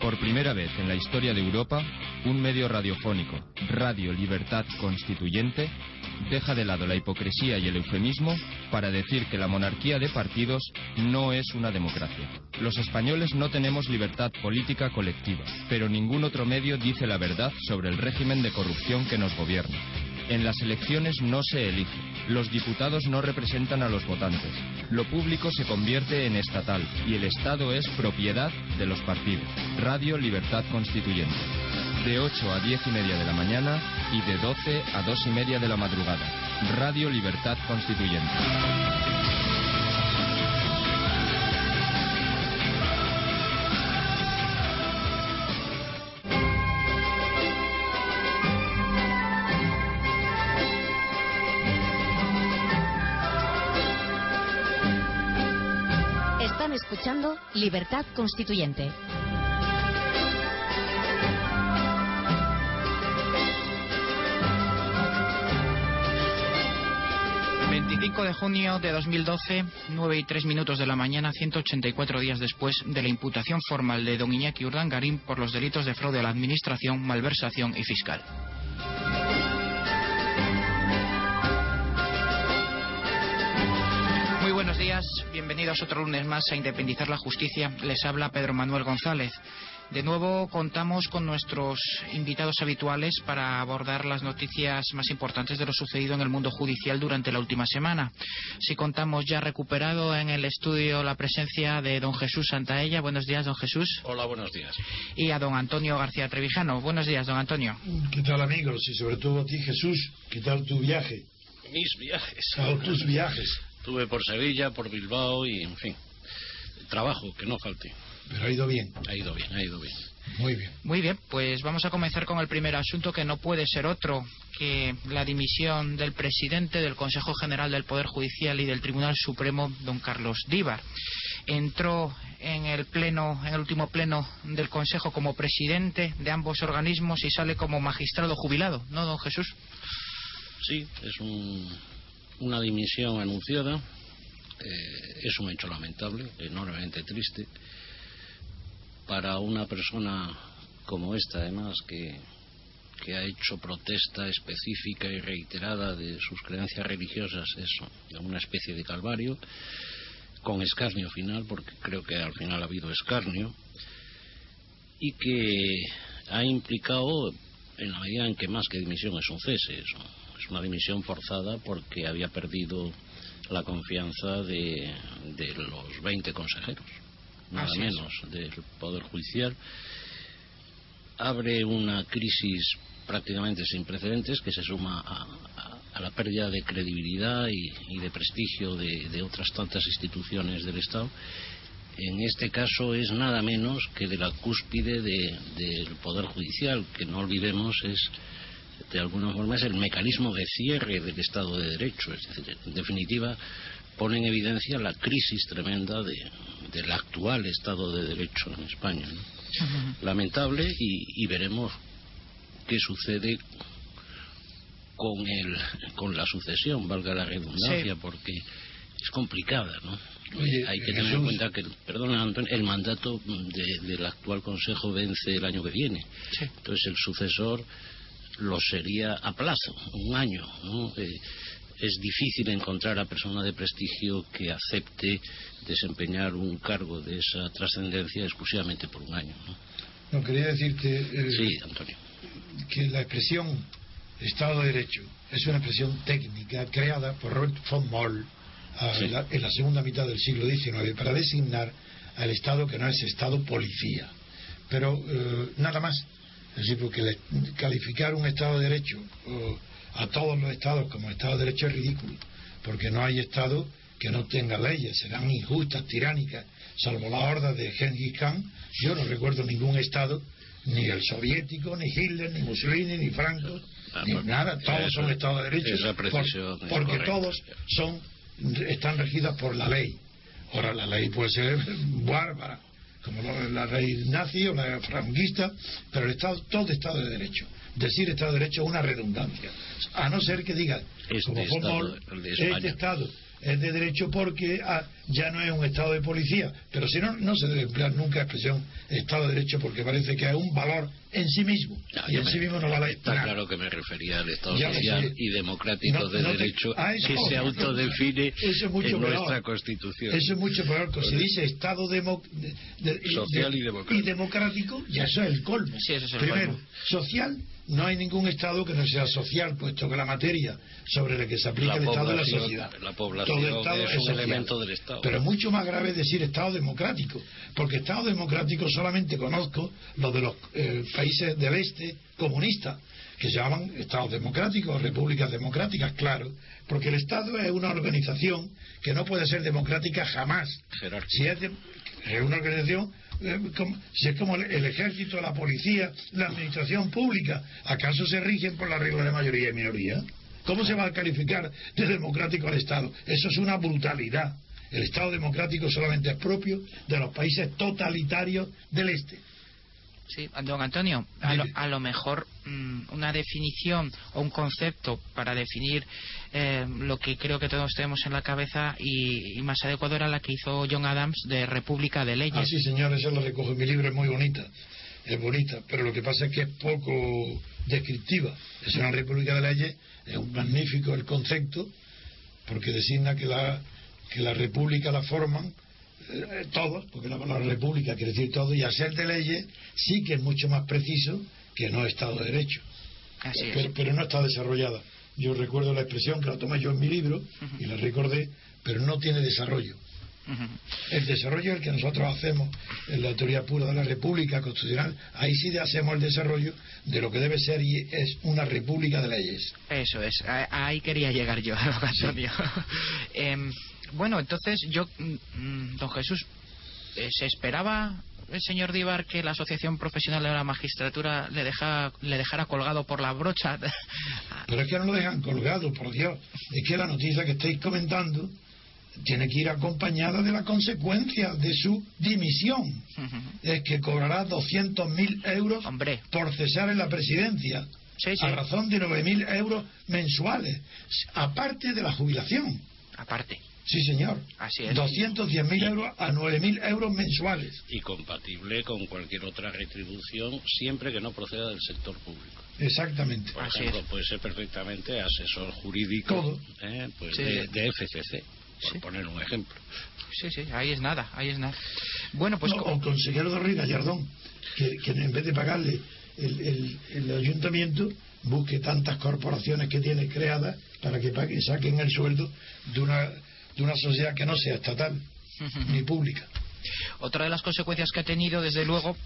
Por primera vez en la historia de Europa, un medio radiofónico, Radio Libertad Constituyente, deja de lado la hipocresía y el eufemismo para decir que la monarquía de partidos no es una democracia. Los españoles no tenemos libertad política colectiva, pero ningún otro medio dice la verdad sobre el régimen de corrupción que nos gobierna. En las elecciones no se elige. Los diputados no representan a los votantes. Lo público se convierte en estatal y el Estado es propiedad de los partidos. Radio Libertad Constituyente. De 8 a 10 y media de la mañana y de 12 a 2 y media de la madrugada. Radio Libertad Constituyente. Están escuchando Libertad Constituyente. de junio de 2012, 9 y 3 minutos de la mañana, 184 días después de la imputación formal de don Iñaki Urdangarín por los delitos de fraude a la Administración, malversación y fiscal. Bienvenidos otro lunes más a Independizar la Justicia. Les habla Pedro Manuel González. De nuevo contamos con nuestros invitados habituales para abordar las noticias más importantes de lo sucedido en el mundo judicial durante la última semana. Si contamos ya recuperado en el estudio la presencia de don Jesús Santaella. Buenos días, don Jesús. Hola, buenos días. Y a don Antonio García Trevijano. Buenos días, don Antonio. ¿Qué tal, amigos? Y sobre todo a ti, Jesús. ¿Qué tal tu viaje? Mis viajes. O tus viajes. Estuve por Sevilla, por Bilbao y, en fin, trabajo, que no falte. Pero ha ido bien. Ha ido bien, ha ido bien. Muy bien. Muy bien, pues vamos a comenzar con el primer asunto que no puede ser otro que la dimisión del presidente del Consejo General del Poder Judicial y del Tribunal Supremo, don Carlos Díbar. Entró en el pleno, en el último pleno del Consejo como presidente de ambos organismos y sale como magistrado jubilado, ¿no, don Jesús? Sí, es un, una dimisión anunciada. Eh, es un hecho lamentable, enormemente triste para una persona como esta, además, que, que ha hecho protesta específica y reiterada de sus creencias religiosas, es una especie de calvario, con escarnio final, porque creo que al final ha habido escarnio, y que ha implicado, en la medida en que más que dimisión es un cese, es, es una dimisión forzada porque había perdido la confianza de, de los 20 consejeros nada menos, del Poder Judicial, abre una crisis prácticamente sin precedentes que se suma a, a, a la pérdida de credibilidad y, y de prestigio de, de, otras tantas instituciones del Estado. En este caso es nada menos que de la cúspide del de, Poder Judicial, que no olvidemos es de alguna forma es el mecanismo de cierre del Estado de Derecho. Es decir, en definitiva, pone en evidencia la crisis tremenda de, del actual Estado de Derecho en España. ¿no? Uh -huh. Lamentable y, y, veremos qué sucede con, el, con la sucesión, valga la redundancia, sí. porque es complicada, ¿no? Oye, Hay que tener en cuenta que, perdona Antonio, el mandato de, del actual Consejo vence el año que viene. Sí. Entonces el sucesor lo sería a plazo, un año, ¿no? Eh, es difícil encontrar a persona de prestigio que acepte desempeñar un cargo de esa trascendencia exclusivamente por un año. ¿no? no quería decirte eh, sí, Antonio. que la expresión Estado de Derecho es una expresión técnica creada por Robert von Moll sí. la, en la segunda mitad del siglo XIX para designar al Estado que no es Estado policía. Pero eh, nada más. Es decir, porque le, calificar un Estado de Derecho o a todos los estados como Estado de Derecho es ridículo, porque no hay Estado que no tenga leyes, serán injustas, tiránicas, salvo la horda de Genghis Khan, yo no recuerdo ningún Estado, ni el soviético, ni Hitler, ni Mussolini, ni Franco, ah, ni nada, todos son Estados de Derecho, porque todos son están regidos por la ley. Ahora, la ley puede ser bárbara, como la ley nazi o la franquista, pero el Estado, todo Estado de Derecho. Decir Estado de Derecho es una redundancia, a no ser que diga, este como Estado, este Estado es de derecho porque ah, ya no es un Estado de policía. Pero si no, no se debe emplear nunca la expresión Estado de Derecho porque parece que es un valor en sí mismo. y en sí mismo no vale Está claro que me refería al Estado social y democrático de derecho que se autodefine en nuestra Constitución. Eso es mucho peor. Si dice Estado social y, democrático. ya eso es el colmo. Primero, social no hay ningún Estado que no sea social, puesto que la materia sobre la que se aplica el Estado es la sociedad. La población es un elemento del Estado. Pero mucho más grave es decir Estado democrático, porque Estado democrático solamente conozco los de los eh, países del este comunistas, que se llaman Estados democráticos, repúblicas democráticas, claro, porque el Estado es una organización que no puede ser democrática jamás. Si es, es una organización eh, si es como el ejército, la policía, la administración pública, ¿acaso se rigen por la regla de mayoría y minoría? ¿Cómo se va a calificar de democrático al Estado? Eso es una brutalidad. El Estado democrático solamente es propio de los países totalitarios del Este. Sí, don Antonio, a lo, mejor mm, una definición o un concepto para definir eh, lo que creo que todos tenemos en la cabeza y, más adecuado era la que hizo John Adams de República de Leyes. Ah, sí, señor, eso lo recojo en mi libro, es muy bonita, es bonita, pero lo que pasa es que es poco descriptiva. Es una República de Leyes, es un magnífico el concepto, porque designa que la, que la República la forman eh, todos, porque la palabra república quiere decir todo, y hacer de leyes sí que es mucho más preciso que no Estado de Derecho. pero, no está desarrollada. Yo recuerdo la expresión que la tomé yo en mi libro y la recordé, pero no tiene desarrollo. El desarrollo es el que nosotros hacemos en la teoría pura de la República Constitucional. Ahí sí hacemos el desarrollo de lo que debe ser y es una república de leyes. Eso es. Ahí quería llegar yo, Antonio. Em, bueno, entonces yo, mm, mm, don Jesús, eh, ¿se esperaba el señor Díbar que la Asociación Profesional de la Magistratura le, deja, le dejara colgado por la brocha? Pero es que no lo dejan colgado, por Dios. Es que la noticia que estáis comentando tiene que ir acompañada de la consecuencia de su dimisión. Es que cobrará 200.000 euros por cesar en la presidencia. A razón de 9.000 euros mensuales, aparte de la jubilación. Aparte. Sí, señor. Así es. 210.000 euros a 9.000 euros mensuales. Y compatible con cualquier otra retribución siempre que no proceda del sector público. Exactamente. Por ejemplo, puede ser perfectamente asesor jurídico ¿eh? pues de, FCC, por poner un ejemplo. Sí, sí, ahí es nada, ahí es nada. Bueno, pues... o consejero de Rey Gallardón, que, que en vez de pagarle el, el, ayuntamiento busque tantas corporaciones que tiene creadas para que paguen, saquen el sueldo de una de una sociedad que no sea estatal ni pública. Otra de las consecuencias que ha tenido, desde luego,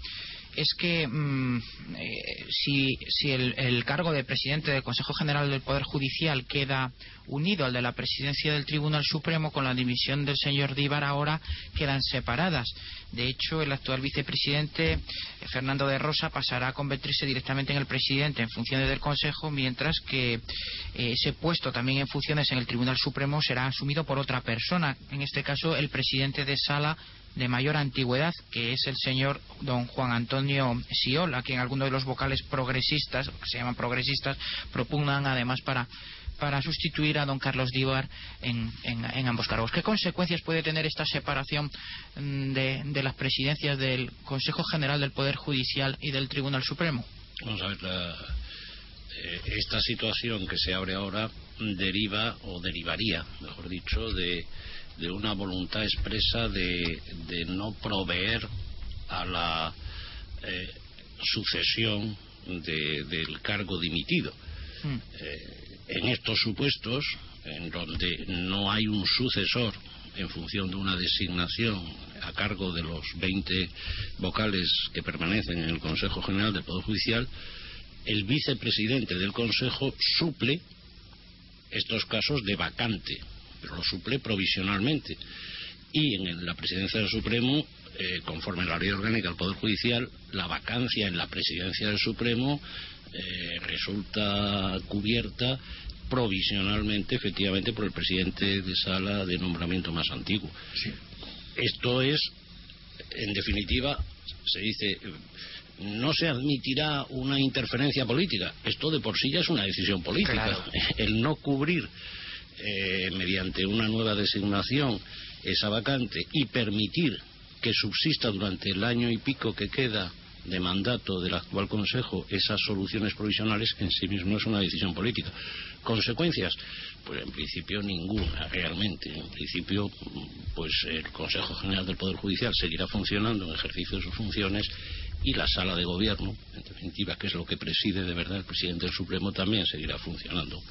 es que mm, eh, si, si el, cargo de presidente del Consejo General del Poder Judicial queda unido al de la presidencia del Tribunal Supremo, con la dimisión del señor Díbar ahora quedan separadas. De hecho, el actual vicepresidente, eh, Fernando de Rosa, pasará a convertirse directamente en el presidente en funciones del Consejo, mientras que eh, ese puesto también en funciones en el Tribunal Supremo será asumido por otra persona, en este caso el presidente de sala de mayor antigüedad, que es el señor don Juan Antonio Siola, a quien algunos de los vocales progresistas, que se llaman progresistas, propugnan además para para sustituir a don Carlos Díbar en, en, ambos cargos. ¿Qué consecuencias puede tener esta separación mm, de, las presidencias del Consejo General del Poder Judicial y del Tribunal Supremo? Vamos a ver, eh, esta situación que se abre ahora deriva o derivaría, mejor dicho, de de una voluntad expresa de, no proveer a la eh, sucesión del cargo dimitido. Hmm. Eh, en estos supuestos, en donde no hay un sucesor en función de una designación a cargo de los 20 vocales que permanecen en el Consejo General del Poder Judicial, el vicepresidente del Consejo suple estos casos de vacante pero lo suple provisionalmente. y en la presidencia del Supremo, eh, conforme a la ley orgánica del Poder Judicial, la vacancia en la presidencia del Supremo eh, resulta cubierta provisionalmente, efectivamente, por el presidente de sala de nombramiento más antiguo. Esto es, en definitiva, se dice, no se admitirá una interferencia política. Esto de por sí ya es una decisión política. El no cubrir eh, mediante una nueva designación esa vacante y permitir que subsista durante el año y pico que queda de mandato del actual Consejo esas soluciones provisionales en sí mismo es una decisión política. ¿Consecuencias? Pues en principio ninguna, realmente. En principio, pues el Consejo General del Poder Judicial seguirá funcionando en ejercicio de sus funciones y la sala de gobierno, en definitiva, que es lo que preside de verdad el presidente del Supremo, también seguirá funcionando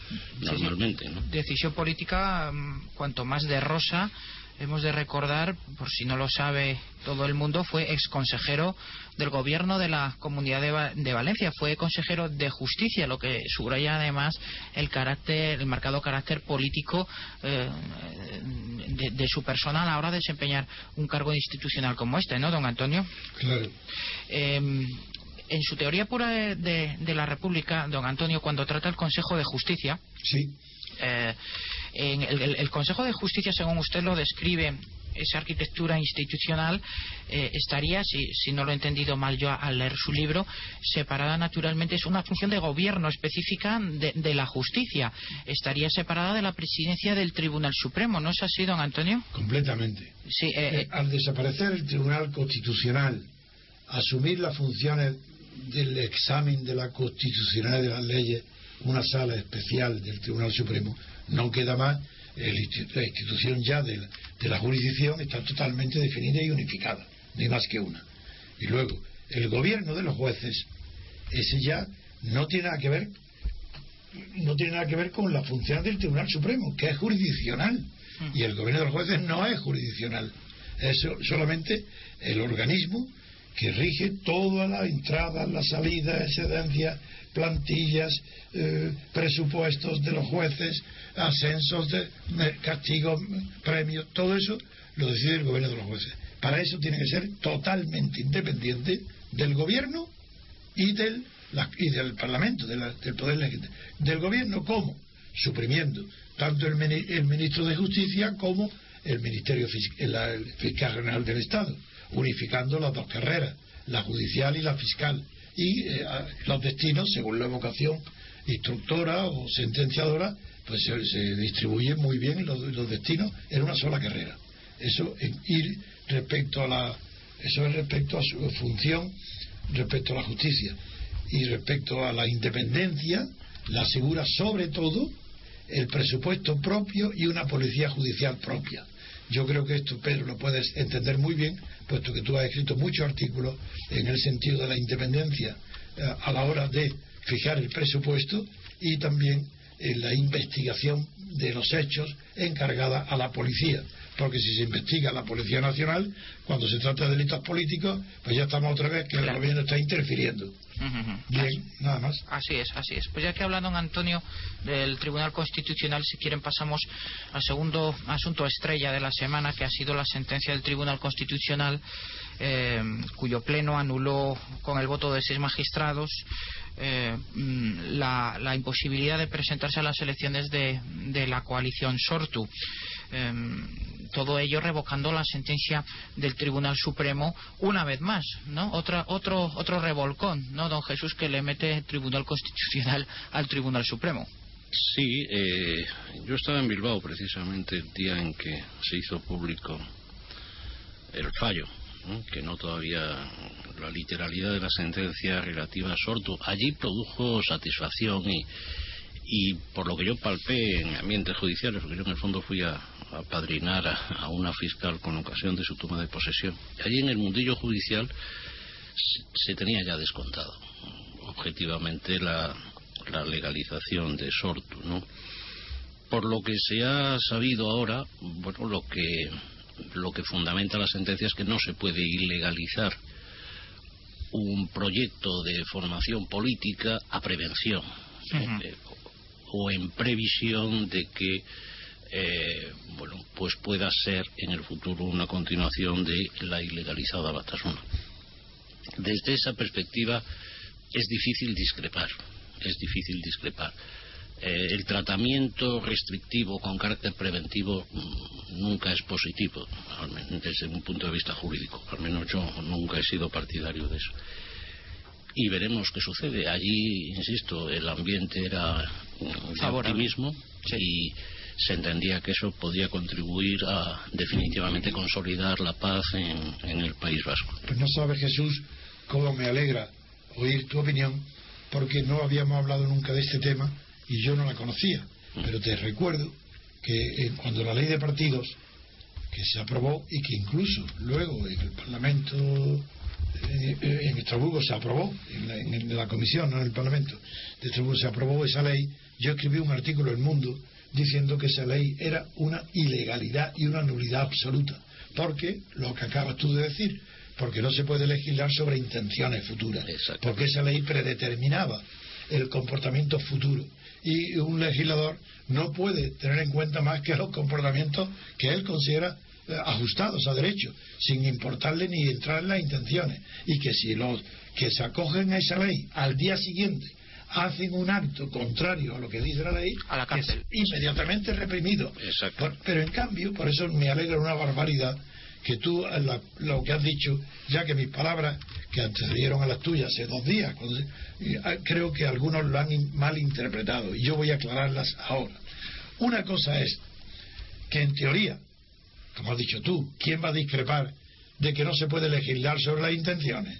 normalmente. ¿no? Decisión política, mm, cuanto más de rosa, hemos de recordar, por si no lo sabe todo el mundo, fue ex consejero del gobierno de la Comunidad de, Valencia, fue consejero de Justicia, lo que subraya además el carácter, el marcado carácter político eh, de, su persona a la hora de desempeñar un cargo institucional como este, ¿no, don Antonio? Claro. Em, en su teoría pura de, la República, don Antonio, cuando trata el Consejo de Justicia, sí. Eh, en el, Consejo de Justicia, según usted lo describe, esa arquitectura institucional eh, estaría, si, si, no lo he entendido mal yo al leer su libro, separada naturalmente, es una función de gobierno específica de, la justicia. Estaría separada de la presidencia del Tribunal Supremo, ¿no es así, don Antonio? Completamente. Sí, eh, al desaparecer el Tribunal Constitucional, asumir las funciones del examen de la constitucionalidad de las leyes, una sala especial del Tribunal Supremo, no queda más, la institución ya de la, jurisdicción está totalmente definida y unificada, ni más que una. Y luego, el gobierno de los jueces, ese ya no tiene nada que ver no tiene nada que ver con la función del Tribunal Supremo, que es jurisdiccional. Mm. Y el gobierno de los jueces no es jurisdiccional. Es solamente el organismo que rige todas las entradas, las salidas, excedencias, plantillas, eh, presupuestos de los jueces, ascensos de castigos, premios, todo eso lo decide el gobierno de los jueces. Para eso tiene que ser totalmente independiente del gobierno y del, y del Parlamento, del poder legislativo. Del gobierno, ¿cómo? Suprimiendo tanto el, ministro de Justicia como el Ministerio el Fiscal General del Estado, unificando las dos carreras, la judicial y la fiscal y eh, los destinos, según la vocación instructora o sentenciadora, pues se, distribuyen muy bien los, destinos en una sola carrera. Eso y respecto a la eso es respecto a su función respecto a la justicia y respecto a la independencia la asegura sobre todo el presupuesto propio y una policía judicial propia. Yo creo que esto, Pedro, lo puedes entender muy bien, puesto que tú has escrito muchos artículos en el sentido de la independencia eh, a la hora de fijar el presupuesto y también en la investigación de los hechos encargada a la policía. Porque si se investiga la Policía Nacional, cuando se trata de delitos políticos, pues ya estamos otra vez que el gobierno está interfiriendo. Bien, nada más. Así es, así es. Pues ya que hablando, Antonio, del Tribunal Constitucional, si quieren pasamos al segundo asunto estrella de la semana, que ha sido la sentencia del Tribunal Constitucional, eh, cuyo pleno anuló con el voto de seis magistrados eh, mm, la, imposibilidad de presentarse a las elecciones de, la coalición Sortu. Em, todo ello revocando la sentencia del Tribunal Supremo una vez más, ¿no? Otra, otro, otro revolcón, ¿no, don Jesús, que le mete el Tribunal Constitucional al Tribunal Supremo? Sí, eh, yo estaba en Bilbao precisamente el día en que se hizo público el fallo que no todavía la literalidad de la sentencia relativa a Sortu. Allí produjo satisfacción y, y por lo que yo palpé en ambientes judiciales, porque yo en el fondo fui a, padrinar a, una fiscal con ocasión de su toma de posesión. Allí en el mundillo judicial se, tenía ya descontado objetivamente la, la legalización de Sortu, ¿no? Por lo que se ha sabido ahora, bueno, lo que lo que fundamenta la sentencia es que no se puede ilegalizar un proyecto de formación política a prevención eh, o en previsión de que eh, bueno, pues pueda ser en el futuro una continuación de la ilegalizada Batasuna. Desde esa perspectiva es difícil discrepar, es difícil discrepar. Eh, el tratamiento restrictivo con carácter preventivo mm, nunca es positivo, desde un punto de vista jurídico. Al menos yo nunca he sido partidario de eso. Y veremos qué sucede. Allí, insisto, el ambiente era de optimismo y se entendía que eso podía contribuir a definitivamente consolidar la paz en, en el País Vasco. Pues no sabes, Jesús, cómo me alegra oír tu opinión, porque no habíamos hablado nunca de este tema y yo no la conocía. Pero te recuerdo que eh, cuando la ley de partidos, que se aprobó y que incluso luego en el Parlamento, eh, eh, en Estrasburgo se aprobó, en la, comisión, no en el Parlamento de Estrasburgo se aprobó esa ley, yo escribí un artículo en El Mundo diciendo que esa ley era una ilegalidad y una nulidad absoluta. Porque, lo que acabas tú de decir, porque no se puede legislar sobre intenciones futuras, porque esa ley predeterminaba el comportamiento futuro y un legislador no puede tener en cuenta más que los comportamientos que él considera eh, ajustados a derecho, sin importarle ni entrar en las intenciones. Y que si los que se acogen a esa ley al día siguiente hacen un acto contrario a lo que dice la ley, a la cárcel. es inmediatamente reprimido. pero en cambio, por eso me alegra una barbaridad que tú lo que has dicho, ya que mis palabras que antecedieron a las tuyas hace dos días, ah, creo que algunos lo han mal interpretado y yo voy a aclararlas ahora. Una cosa es que en teoría, como has dicho tú, ¿quién va a discrepar de que no se puede legislar sobre las intenciones?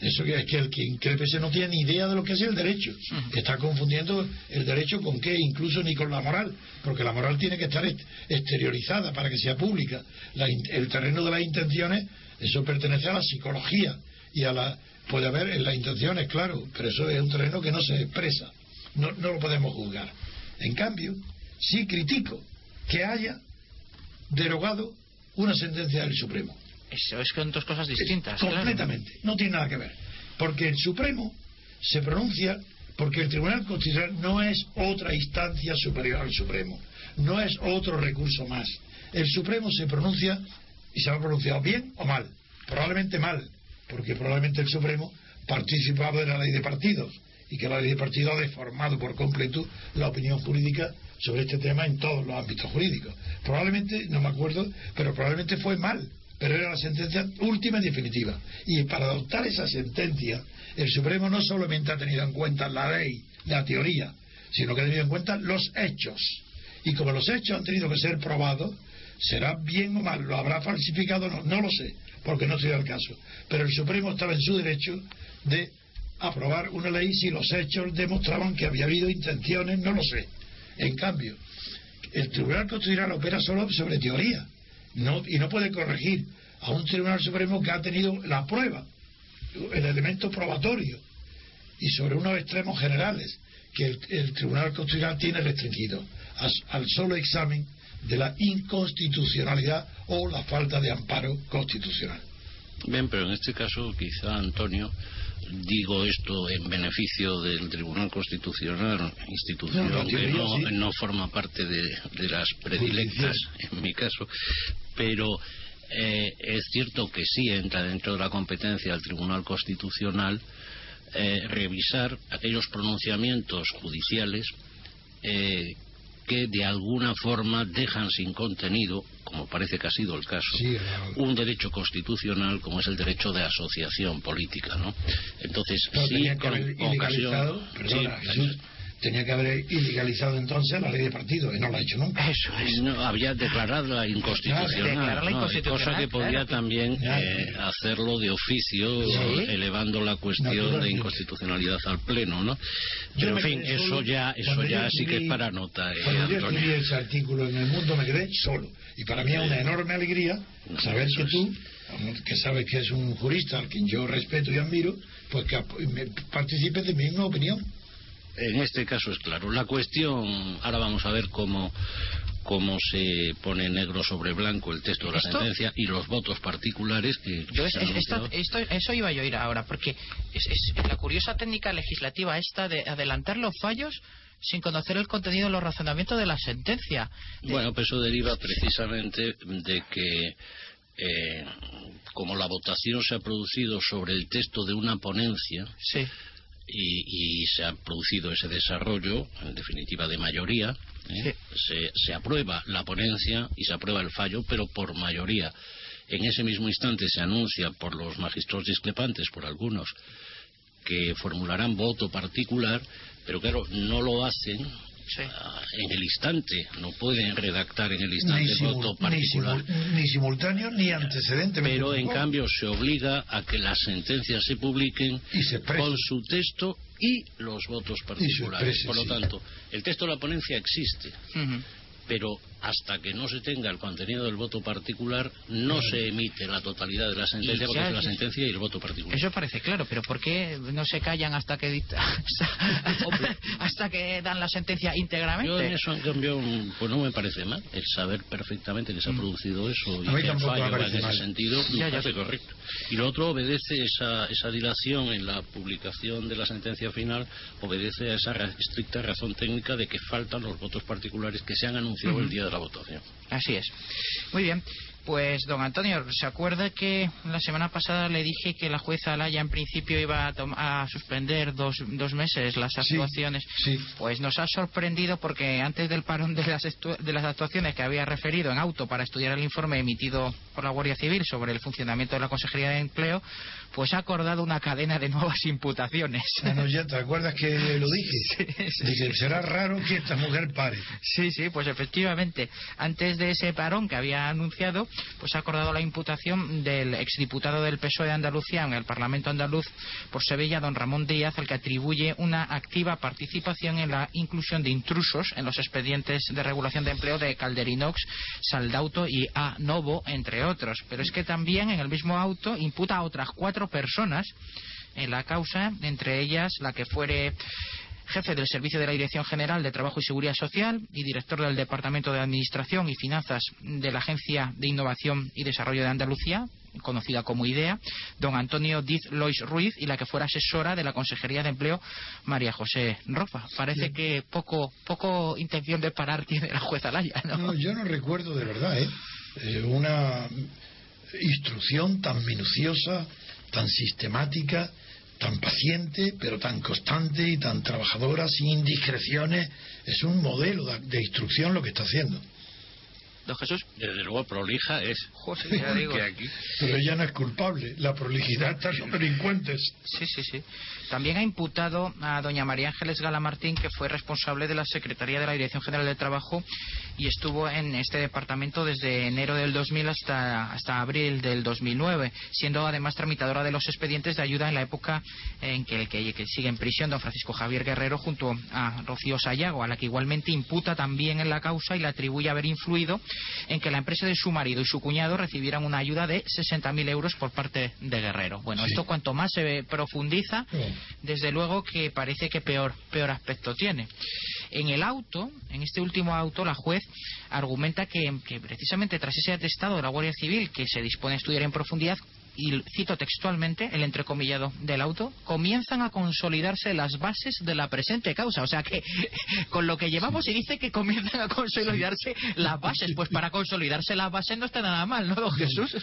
Eso es que el que increpese no tiene ni idea de lo que es el derecho. Está confundiendo el derecho con qué, incluso ni con la moral, porque la moral tiene que estar exteriorizada para que sea pública. el terreno de las intenciones, eso pertenece a la psicología y a la. Puede haber en las intenciones, claro, pero eso es un terreno que no se expresa. No, no lo podemos juzgar. En cambio, sí critico que haya derogado una sentencia del Supremo. Eso es que son dos cosas distintas. completamente, no tiene nada que ver. Porque el Supremo se pronuncia porque el Tribunal Constitucional no es otra instancia superior al Supremo, no es otro recurso más. El Supremo se pronuncia y se ha pronunciado bien o mal, probablemente mal, porque probablemente el Supremo participaba de la ley de partidos y que la ley de partidos ha deformado por completo la opinión jurídica sobre este tema en todos los ámbitos jurídicos. Probablemente, no me acuerdo, pero probablemente fue mal, pero era la sentencia última y definitiva. Y para adoptar esa sentencia, el Supremo no solamente ha tenido en cuenta la ley, la teoría, sino que ha tenido en cuenta los hechos. Y como los hechos han tenido que ser probados, será bien o mal, lo habrá falsificado o no, no lo sé, porque no estoy al caso. Pero el Supremo estaba en su derecho de aprobar una ley si los hechos demostraban que había habido intenciones, no lo sé. En cambio, el Tribunal Constitucional opera solo sobre teoría no, y no puede corregir a un Tribunal Supremo que ha tenido la prueba, el elemento probatorio, y sobre unos extremos generales que el, Tribunal Constitucional tiene restringido al solo examen de la inconstitucionalidad o la falta de amparo constitucional. Bien, pero en este caso quizá Antonio digo esto en beneficio del Tribunal Constitucional, institución que no, forma parte de, las predilectas, en mi caso, pero eh, es cierto que sí entra dentro de la competencia del Tribunal Constitucional eh, revisar aquellos pronunciamientos judiciales eh, que de alguna forma dejan sin contenido, como parece que ha sido el caso, un derecho constitucional como es el derecho de asociación política, ¿no? Entonces, sí, con ocasión, tenía que haber ilegalizado entonces la ley de partido y no lo ha hecho nunca. Eso es. No, había declarado la inconstitucional, cosa que podía también eh, hacerlo de oficio, elevando la cuestión de inconstitucionalidad al pleno, ¿no? Pero en fin, eso ya, eso ya sí que es para nota. Eh, cuando yo escribí ese artículo en el mundo me quedé solo. Y para mí es una enorme alegría saber que tú que sabes que es un jurista al quien yo respeto y admiro, pues que participes de mi misma opinión en este caso es claro. La cuestión, ahora vamos a ver cómo, cómo se pone negro sobre blanco el texto de la sentencia y los votos particulares que eso iba yo a ir ahora porque es, la curiosa técnica legislativa esta de adelantar los fallos sin conocer el contenido, los razonamientos de la sentencia. Bueno, pues eso deriva precisamente de que eh, como la votación se ha producido sobre el texto de una ponencia y, se ha producido ese desarrollo, en definitiva de mayoría, ¿eh? se, aprueba la ponencia y se aprueba el fallo, pero por mayoría. En ese mismo instante se anuncia por los magistrados discrepantes, por algunos, que formularán voto particular, pero claro, no lo hacen Ah, en el instante, no pueden redactar en el instante ni voto particular. Ni, simultáneo ni antecedente. Pero en cambio se obliga a que las sentencias se publiquen con su texto y los votos particulares. Por lo tanto, el texto de la ponencia existe pero hasta que no se tenga el contenido del voto particular no se emite la totalidad de la sentencia porque es la sentencia y el voto particular. Eso parece claro, pero ¿por qué no se callan hasta que hasta que dan la sentencia íntegramente? Yo en eso en cambio pues no me parece mal el saber perfectamente que se ha mm. producido eso y que el fallo en ese sentido me parece correcto. Y lo otro obedece esa, esa dilación en la publicación de la sentencia final obedece a esa estricta razón técnica de que faltan los votos particulares que se han anunciado el día Así es. Muy bien. Pues, don Antonio, ¿se acuerda que la semana pasada le dije que la jueza Alaya en principio iba a, suspender dos, dos, meses las actuaciones? Sí, Pues nos ha sorprendido porque antes del parón de las, de las actuaciones que había referido en auto para estudiar el informe emitido por la Guardia Civil sobre el funcionamiento de la Consejería de Empleo, pues ha acordado una cadena de nuevas imputaciones. Bueno, ya te acuerdas que lo dije. Sí, será raro que esta mujer pare. Sí, sí, pues efectivamente, antes de ese parón que había anunciado, pues ha acordado la imputación del exdiputado del PSOE de Andalucía en el Parlamento andaluz por Sevilla, don Ramón Díaz, al que atribuye una activa participación en la inclusión de intrusos en los expedientes de regulación de empleo de Calderinox, Saldauto y A Novo, entre otros. Pero es que también en el mismo auto imputa a otras cuatro personas en la causa, entre ellas la que fuere jefe del Servicio de la Dirección General de Trabajo y Seguridad Social y director del Departamento de Administración y Finanzas de la Agencia de Innovación y Desarrollo de Andalucía, conocida como IDEA, don Antonio Diz Lois Ruiz, y la que fuera asesora de la Consejería de Empleo, María José Rofa. Parece que poco, poco intención de parar tiene la jueza Laya, ¿no? no yo no recuerdo de verdad, ¿eh? eh una instrucción tan minuciosa, tan sistemática, tan paciente, pero tan constante y tan trabajadora, sin indiscreciones. Es un modelo de, instrucción lo que está haciendo. Don Jesús. Desde luego, prolija es. José, ya digo. Pero ella no es culpable. La prolijidad está en los delincuentes. Sí, sí, sí. También ha imputado a doña María Ángeles Gala Martín, que fue responsable de la Secretaría de la Dirección General de Trabajo y estuvo en este departamento desde enero del 2000 hasta, hasta abril del 2009, siendo además tramitadora de los expedientes de ayuda en la época en que el que, sigue en prisión, don Francisco Javier Guerrero, junto a Rocío Sayago, a la que igualmente imputa también en la causa y le atribuye haber influido en que la empresa de su marido y su cuñado recibieran una ayuda de 60.000 euros por parte de Guerrero. Bueno, esto cuanto más se profundiza, desde luego que parece que peor, peor aspecto tiene. En el auto, en este último auto, la juez argumenta que, precisamente tras ese atestado de la Guardia Civil que se dispone a estudiar en profundidad, y cito textualmente el entrecomillado del auto, comienzan a consolidarse las bases de la presente causa. O sea que con lo que llevamos se dice que comienzan a consolidarse las bases. Pues para consolidarse las bases no está nada mal, ¿no, don Jesús?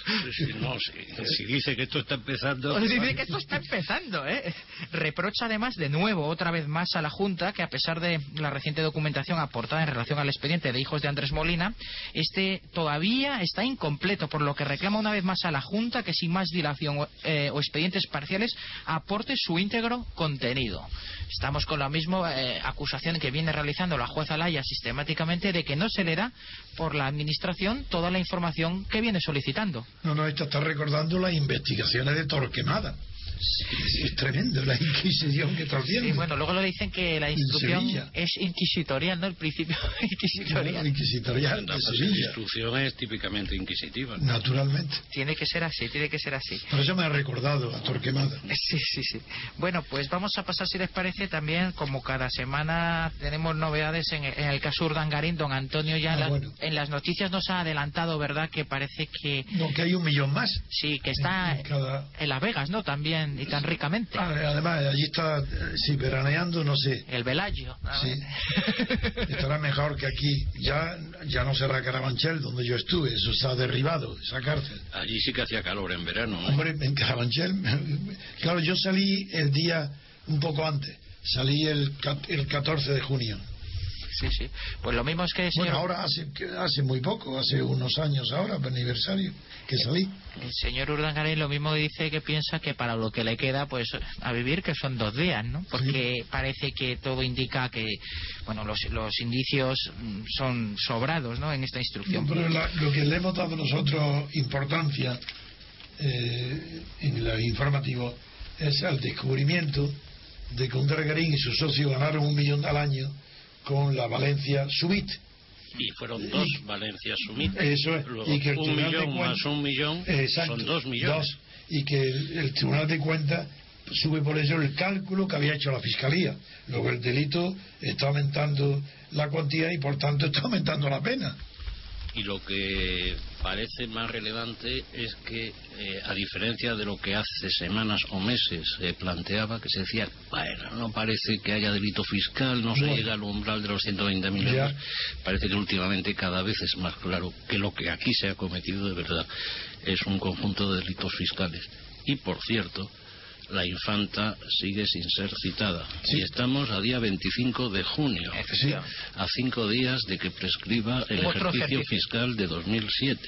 no, si, dice que esto está empezando... Pues dice que esto está empezando, ¿eh? Reprocha además de nuevo, otra vez más, a la Junta que a pesar de la reciente documentación aportada en relación al expediente de hijos de Andrés Molina, este todavía está incompleto, por lo que reclama una vez más a la Junta que sin más dilación eh, o expedientes parciales aporte su íntegro contenido. Estamos con la misma eh, acusación que viene realizando la jueza Laya sistemáticamente de que no se le da por la Administración toda la información que viene solicitando. No, no, esto está recordando las investigaciones de Torquemada es tremendo la inquisición que está haciendo. Sí, bueno, luego lo dicen que la instrucción es inquisitorial, ¿no? El principio inquisitorial. inquisitorial la instrucción es típicamente inquisitiva. Naturalmente. Tiene que ser así, tiene que ser así. Por eso me ha recordado a Torquemada. Sí, sí, sí. Bueno, pues vamos a pasar, si les parece, también, como cada semana tenemos novedades en, el caso Urdangarín, don Antonio ya ah, en las noticias nos ha adelantado, ¿verdad? Que parece que... No, que hay un millón más. Sí, que está en, Las Vegas, ¿no? También tan, y tan ricamente. Ah, además, allí está, eh, sí, veraneando, no sé. El Velayo. Sí. Estará mejor que aquí. Ya, ya no será Carabanchel, donde yo estuve. Eso está derribado, esa cárcel. Allí sí que hacía calor en verano. ¿eh? Hombre, en Carabanchel. Claro, yo salí el día un poco antes. Salí el, el 14 de junio sí, sí. Pues lo mismo es que... Señor... Bueno, ahora hace, hace muy poco, hace unos años ahora, aniversario, que. El señor Urdangarín lo mismo dice que piensa que para lo que le queda, pues a vivir, que son dos días, ¿no? Porque parece que todo indica que, bueno, los, los indicios mm, son sobrados, ¿no? En esta instrucción. pero lo que le hemos dado nosotros importancia eh, en el informativo es el descubrimiento de que Urdangarín y su socio ganaron un millón al año con la Valencia Subit. Y fueron dos Valencia Subit. Eso es. y que el un millón más un millón son dos millones. y que el, Tribunal de Cuentas sube por eso el cálculo que había hecho la Fiscalía. Luego el delito está aumentando la cuantía y por tanto está aumentando la pena. Y lo que parece más relevante es que, eh, a diferencia de lo que hace semanas o meses se planteaba, que se decía, bueno, no parece que haya delito fiscal, no se llega al umbral de los 120.000 euros, parece que últimamente cada vez es más claro que lo que aquí se ha cometido de verdad es un conjunto de delitos fiscales. Y, por cierto, la infanta sigue sin ser citada. Y estamos a día 25 de junio, a cinco días de que prescriba el ejercicio, fiscal de 2007.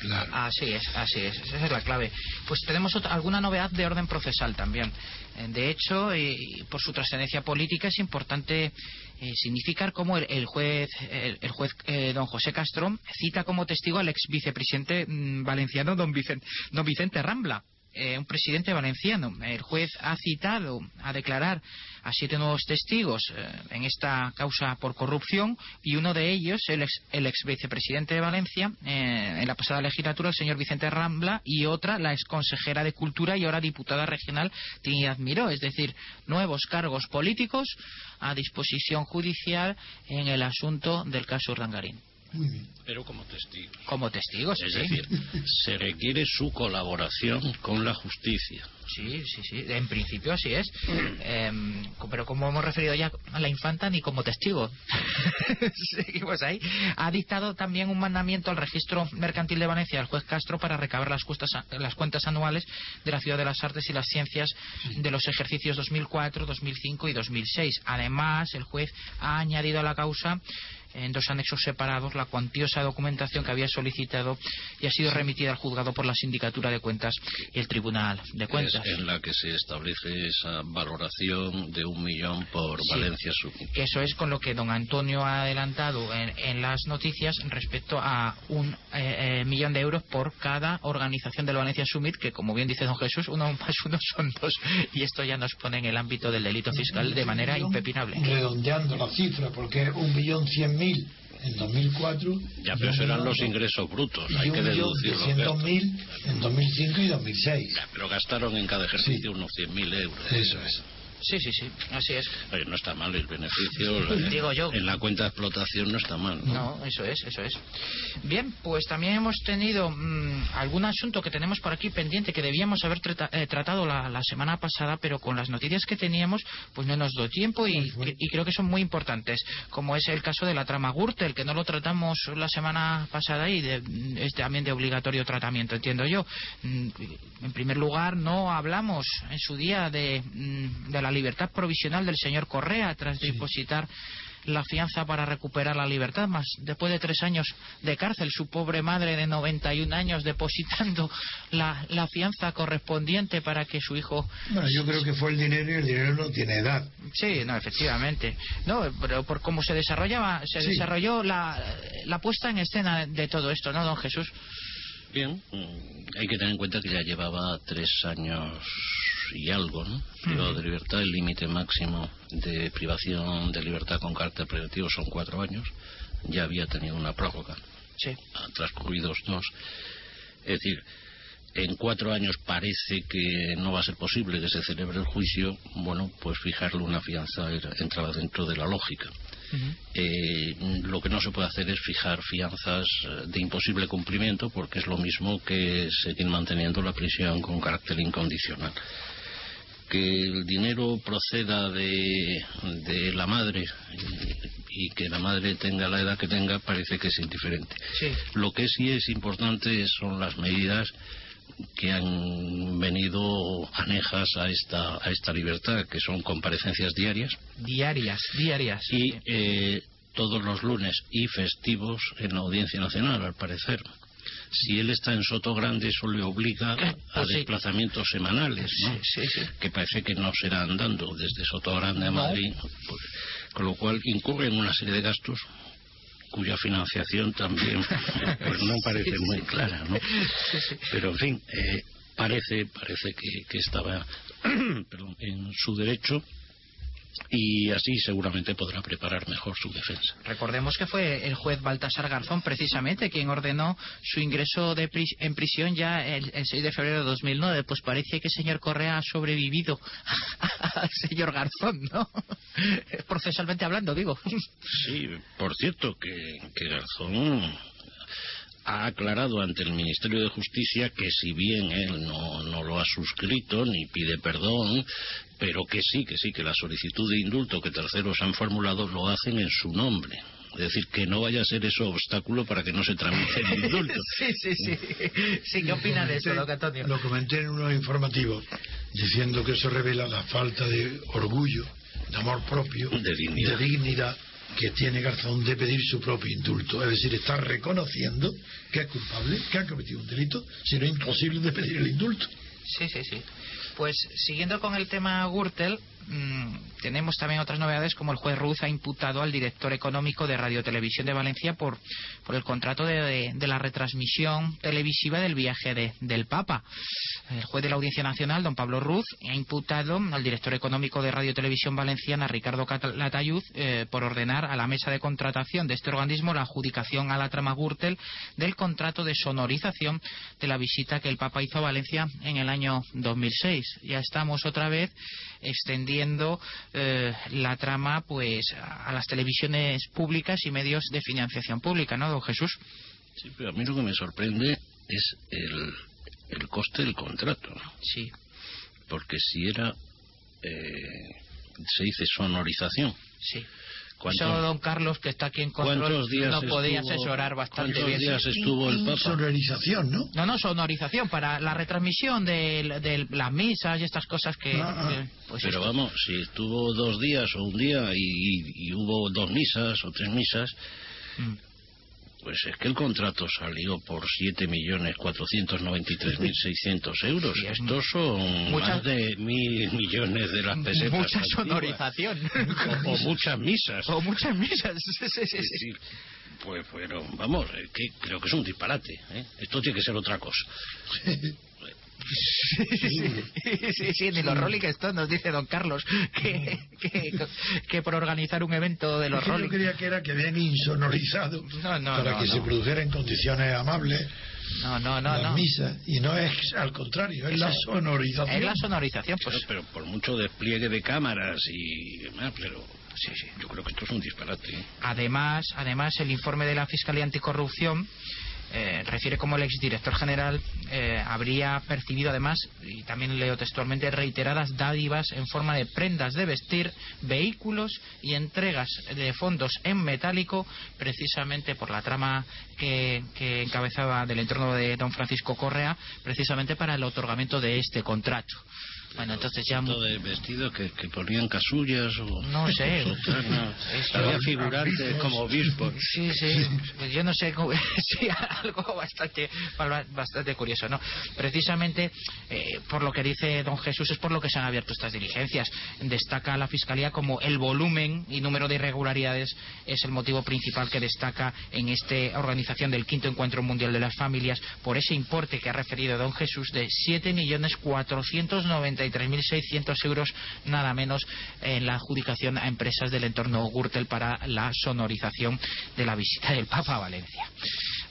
Claro. Así es, así es, esa es la clave. Pues tenemos alguna novedad de orden procesal también. Eh, de hecho, por su trascendencia política es importante eh, significar cómo el, juez, el, juez eh, don José Castro cita como testigo al ex vicepresidente mm, valenciano don don Vicente Rambla eh, un presidente valenciano. El juez ha citado a declarar a siete nuevos testigos eh, en esta causa por corrupción y uno de ellos, el ex, el ex vicepresidente de Valencia, eh, en la pasada legislatura, el señor Vicente Rambla, y otra, la ex consejera de Cultura y ahora diputada regional, Trinidad Miró. Es decir, nuevos cargos políticos a disposición judicial en el asunto del caso Urdangarín. Pero como testigos. Como testigos, Es decir, se requiere su colaboración con la justicia. Sí, sí, sí. En principio así es. Em, pero como hemos referido ya a la infanta, ni como testigo. Seguimos ahí. Ha dictado también un mandamiento al registro mercantil de Valencia del juez Castro para recabar las, las cuentas anuales de la Ciudad de las Artes y las Ciencias de los ejercicios 2004, 2005 y 2006. Además, el juez ha añadido a la causa en dos anexos separados la cuantiosa documentación que había solicitado y ha sido remitida al juzgado por la Sindicatura de Cuentas y el Tribunal de Cuentas. Es en la que se establece esa valoración de un millón por Valencia Summit. Eso es con lo que don Antonio ha adelantado en, las noticias respecto a un eh, eh, millón de euros por cada organización del Valencia Summit, que como bien dice don Jesús, uno más uno son dos. Y esto ya nos pone en el ámbito del delito fiscal de manera impepinable. Redondeando la cifra, porque un millón cien mil en 2004. Ya, pero serán los ingresos brutos, hay que deducirlo. mil en 2005 y 2006. pero gastaron en cada ejercicio unos 100.000 euros. Eso es. Sí, sí, sí, así es. no está mal el beneficio. Digo yo. En la cuenta de explotación no está mal. No, eso es, eso es. Bien, pues también hemos tenido mm, algún asunto que tenemos por aquí pendiente que debíamos haber eh, tratado la, semana pasada, pero con las noticias que teníamos, pues no nos dio tiempo y, creo que son muy importantes, como es el caso de la trama Gürtel, que no lo tratamos la semana pasada y es también de obligatorio tratamiento, entiendo yo. Mm, en primer lugar, no hablamos en su día de, mm, de la libertad provisional del señor Correa tras depositar la fianza para recuperar la libertad, más después de tres años de cárcel, su pobre madre de 91 años depositando la, la fianza correspondiente para que su hijo. Bueno, yo creo que fue el dinero y el dinero no tiene edad. Sí, no, efectivamente. No, pero por cómo se desarrollaba, se desarrolló la, la puesta en escena de todo esto, ¿no, don Jesús? Bien, mm, hay que tener en cuenta que ya llevaba tres años y algo, ¿no? de libertad, el límite máximo de privación de libertad con carácter preventivo son cuatro años. Ya había tenido una prórroga. Sí. Han transcurrido dos. Es decir, en cuatro años parece que no va a ser posible que se celebre el juicio, bueno, pues fijarle una fianza entraba dentro de la lógica. Eh, lo que no se puede hacer es fijar fianzas de imposible cumplimiento porque es lo mismo que seguir manteniendo la prisión con carácter incondicional. Que el dinero proceda de, de la madre y que la madre tenga la edad que tenga parece que es indiferente. Lo que sí es importante son las medidas que han venido anejas a esta, a esta libertad, que son comparecencias diarias. Diarias, diarias. Y eh, todos los lunes y festivos en la Audiencia Nacional, al parecer. Si él está en Soto Grande, eso le obliga a pues desplazamientos semanales, que parece que no será andando desde Soto Grande a Madrid, pues, con lo cual incurre en una serie de gastos cuya financiación también pues no parece muy clara, ¿no? Pero en fin, eh, parece parece que, que estaba en su derecho y así seguramente podrá preparar mejor su defensa. Recordemos que fue el juez Baltasar Garzón precisamente quien ordenó su ingreso de en prisión ya el, 6 de febrero de 2009. Pues parece que el señor Correa ha sobrevivido al señor Garzón, ¿no? Procesalmente hablando, digo. Sí, por cierto que, que Garzón ha aclarado ante el Ministerio de Justicia que si bien él no, no, lo ha suscrito ni pide perdón, pero que sí, que sí, que la solicitud de indulto que terceros han formulado lo hacen en su nombre. Es decir, que no vaya a ser eso obstáculo para que no se tramite el indulto. sí, sí, sí. Sí, ¿qué opina de eso, don Antonio? Lo comenté en unos informativos diciendo que eso revela la falta de orgullo, de amor propio, de dignidad, de dignidad que tiene Garzón de pedir su propio indulto. Es decir, está reconociendo que es culpable, que ha cometido un delito, si no es imposible de pedir el indulto. Sí, sí, sí. Pues siguiendo con el tema Gürtel, Mm, tenemos también otras novedades como el juez Ruz ha imputado al director económico de Radio Televisión de Valencia por, por el contrato de, la retransmisión televisiva del viaje de, del Papa. El juez de la Audiencia Nacional, don Pablo Ruz, ha imputado al director económico de Radio Televisión Valenciana, Ricardo Latayud, eh, por ordenar a la mesa de contratación de este organismo la adjudicación a la trama Gürtel del contrato de sonorización de la visita que el Papa hizo a Valencia en el año 2006. Ya estamos otra vez extendiendo eh, la trama pues a las televisiones públicas y medios de financiación pública, ¿no, don Jesús? Sí, pero a mí lo que me sorprende es el, el coste del contrato. Sí. Porque si era, eh, se dice sonorización. Sí. Eso don Carlos, que está aquí en control, no podía asesorar bastante ¿cuántos bien. días estuvo el Papa? Sonorización, ¿no? No, no, sonorización, para la retransmisión de, de las misas y estas cosas que... Ah, ah. pues Pero vamos, si estuvo dos días o un día y, hubo dos misas o tres misas... Mm. Pues es que el contrato salió por 7.493.600 euros. y Estos son más de mil millones de las pesetas. Mucha sonorización. O, muchas misas. O muchas misas. Pues bueno, vamos, que creo que es un disparate. ¿eh? Esto tiene que ser otra cosa. Sí, sí, ni los Rolling Stones nos dice don Carlos que, que, por organizar un evento de los Rolling. Yo creía que era que habían insonorizado para que se produjera en condiciones amables. No, no, no. La misa, y no es al contrario, es la sonorización. Es la sonorización, pues. Pero, por mucho despliegue de cámaras y demás, pero Sí, sí, yo creo que esto es un disparate. ¿eh? Además, además el informe de la Fiscalía Anticorrupción eh, refiere como el exdirector general eh, habría percibido además, y también leo textualmente, reiteradas dádivas en forma de prendas de vestir, vehículos y entregas de fondos en metálico, precisamente por la trama que, encabezaba del entorno de don Francisco Correa, precisamente para el otorgamiento de este contrato. Bueno, entonces ya... de vestido que, ponían casullas o... No sé. Había figurantes como obispos. Sí, sí. Yo no sé, sí, algo bastante, bastante curioso, ¿no? Precisamente eh, por lo que dice don Jesús es por lo que se han abierto estas diligencias. Destaca la Fiscalía como el volumen y número de irregularidades es el motivo principal que destaca en esta organización del quinto encuentro mundial de las familias por ese importe que ha referido don Jesús de 7.490 33.600 euros nada menos en la adjudicación a empresas del entorno Gürtel para la sonorización de la visita del Papa a Valencia.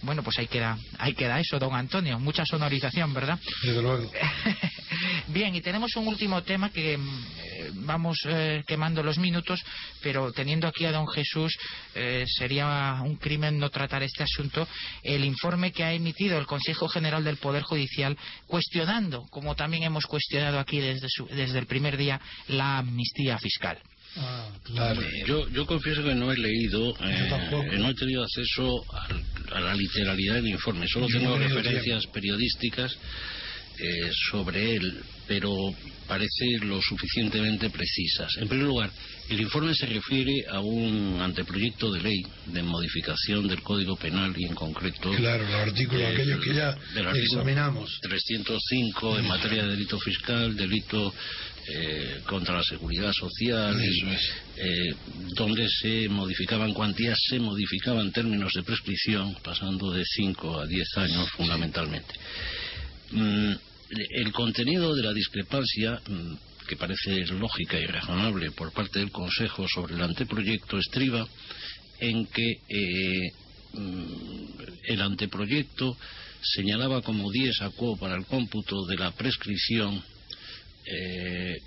Bueno, pues ahí queda, ahí queda eso, don Antonio. Mucha sonorización, ¿verdad? Desde luego. Bien, y tenemos un último tema que eh, vamos eh, quemando los minutos, pero teniendo aquí a don Jesús, eh, sería un crimen no tratar este asunto. El informe que ha emitido el Consejo General del Poder Judicial cuestionando, como también hemos cuestionado aquí desde, desde el primer día, la amnistía fiscal. Ah, claro. Yo, yo confieso que no he leído, eh, no he tenido acceso a, la literalidad del informe, solo tengo referencias periodísticas eh, sobre él, pero parece lo suficientemente precisas. En primer lugar, el informe se refiere a un anteproyecto de ley de modificación del Código Penal y en concreto... Claro, los artículos aquellos que ya examinamos. 305 en materia de delito fiscal, delito eh, contra la seguridad social, eh, donde se modificaban cuantías, se modificaban términos de prescripción, pasando de 5 a 10 años fundamentalmente. El contenido de la discrepancia, mm, que parece lógica y razonable por parte del Consejo sobre el anteproyecto, estriba en que eh, mm, el anteproyecto señalaba como 10 a quo para el cómputo de la prescripción eh,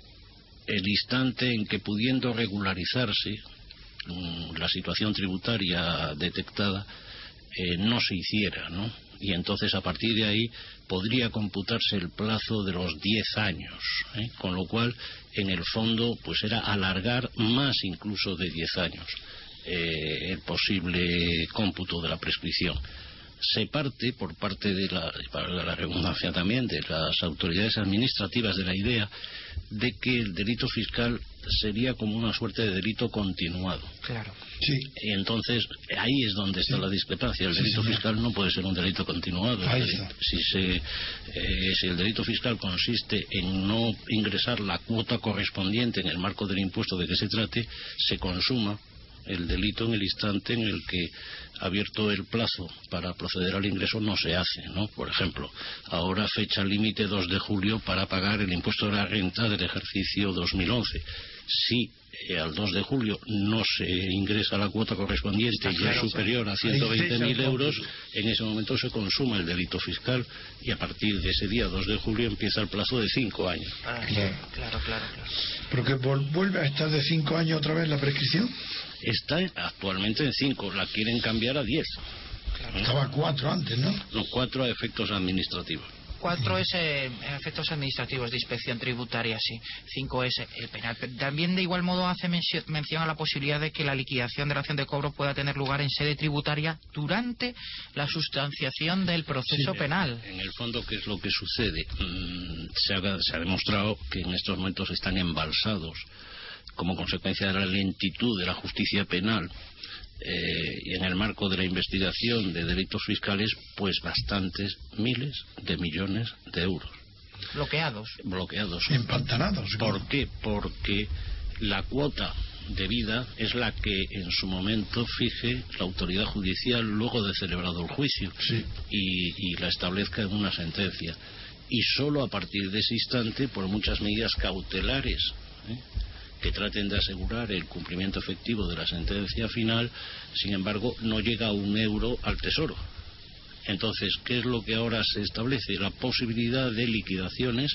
el instante en que pudiendo regularizarse la situación tributaria detectada eh, no se hiciera, ¿no? Y entonces a partir de ahí podría computarse el plazo de los 10 años, ¿eh? con lo cual en el fondo pues era alargar más incluso de 10 años eh, el posible cómputo de la prescripción. Se parte por parte de la, para la redundancia también de las autoridades administrativas de la idea de que el delito fiscal sería como una suerte de delito continuado. Claro. Sí. Y entonces ahí es donde está la discrepancia. El delito fiscal no puede ser un delito continuado. Si, se, eh, si el delito fiscal consiste en no ingresar la cuota correspondiente en el marco del impuesto de que se trate, se consuma el delito en el instante en el que abierto el plazo para proceder al ingreso no se hace, ¿no? Por ejemplo, ahora fecha límite 2 de julio para pagar el impuesto de la renta del ejercicio 2011. Si eh, al 2 de julio no se ingresa la cuota correspondiente y es superior a 120.000 euros, en ese momento se consuma el delito fiscal y a partir de ese día 2 de julio empieza el plazo de 5 años. Ah, claro. claro, claro, Porque vuelve a estar de 5 años otra vez la prescripción está actualmente en 5, la quieren cambiar a 10. Estaba 4 antes, ¿no? No, 4 a efectos administrativos. 4 es eh, efectos administrativos de inspección tributaria, sí. 5 es el penal. También de igual modo hace mención a la posibilidad de que la liquidación de la acción de cobro pueda tener lugar en sede tributaria durante la sustanciación del proceso penal. En el fondo, ¿qué es lo que sucede? Mm, se, se ha demostrado que en estos momentos están embalsados como consecuencia de la lentitud de la justicia penal eh, y en el marco de la investigación de delitos fiscales, pues bastantes miles de millones de euros. Bloqueados. Bloqueados. Empantanados. ¿Por qué? Porque la cuota de vida es la que en su momento fije la autoridad judicial luego de celebrado el juicio y, la establezca en una sentencia. Y solo a partir de ese instante, por muchas medidas cautelares, ¿eh? Que traten de asegurar el cumplimiento efectivo de la sentencia final, sin embargo, no llega un euro al Tesoro. Entonces, ¿qué es lo que ahora se establece? La posibilidad de liquidaciones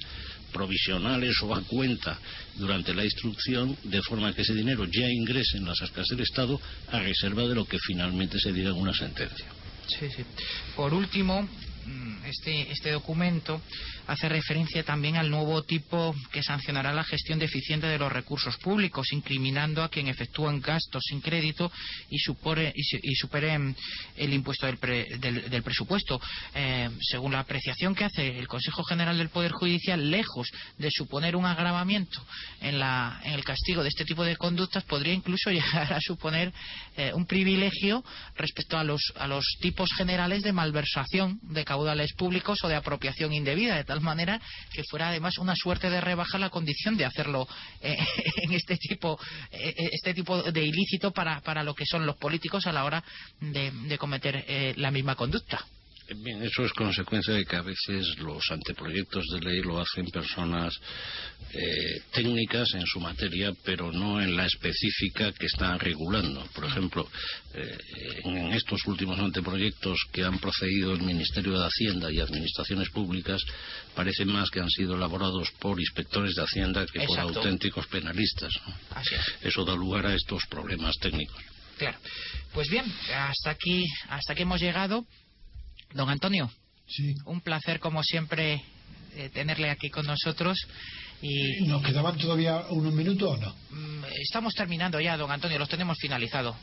provisionales o a cuenta durante la instrucción, de forma que ese dinero ya ingrese en las arcas del Estado a reserva de lo que finalmente se diga en una sentencia. Sí, sí. Por último, este, este documento hace referencia también al nuevo tipo que sancionará la gestión deficiente de los recursos públicos, incriminando a quien efectúa gastos sin crédito y, supere, y, superen el impuesto del, del, presupuesto. Eh, según la apreciación que hace el Consejo General del Poder Judicial, lejos de suponer un agravamiento en, la, en el castigo de este tipo de conductas, podría incluso llegar a suponer eh, un privilegio respecto a los, a los tipos generales de malversación de caudales públicos o de apropiación indebida, tal manera que fuera además una suerte de rebaja la condición de hacerlo eh, en este tipo, eh, este tipo de ilícito para, para lo que son los políticos a la hora de, cometer eh, la misma conducta. Bien, eso es consecuencia de que a veces los anteproyectos de ley lo hacen personas eh, técnicas en su materia, pero no en la específica que están regulando. Por ejemplo, eh, en estos últimos anteproyectos que han procedido el Ministerio de Hacienda y Administraciones Públicas, parece más que han sido elaborados por inspectores de Hacienda que por auténticos penalistas. Eso da lugar a estos problemas técnicos. Claro. Pues bien, hasta aquí, hasta aquí hemos llegado. Don Antonio, sí. un placer como siempre eh, tenerle aquí con nosotros. Y, ¿Nos quedaban todavía unos minutos o no? Mm, estamos terminando ya, don Antonio, los tenemos finalizado.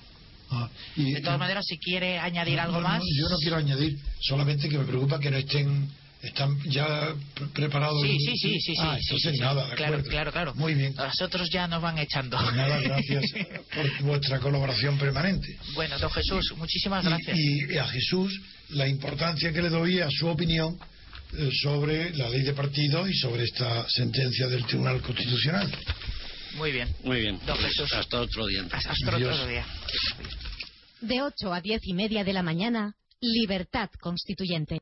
Ah, de todas maneras, si quiere añadir algo más. yo no quiero añadir, solamente que me preocupa que no estén están ya preparados. Sí, sí, sí, sí. Ah, entonces nada, claro, claro, claro. Muy bien. Nosotros ya nos van echando. Pues nada, gracias por vuestra colaboración permanente. Bueno, don Jesús, muchísimas gracias. Y, a Jesús la importancia que le doy a su opinión eh, sobre la ley de partido y sobre esta sentencia del Tribunal Constitucional. Muy bien. Muy bien. Don Jesús. Hasta otro día. Hasta, otro día. De 8 a 10 y media de la mañana, Libertad Constituyente.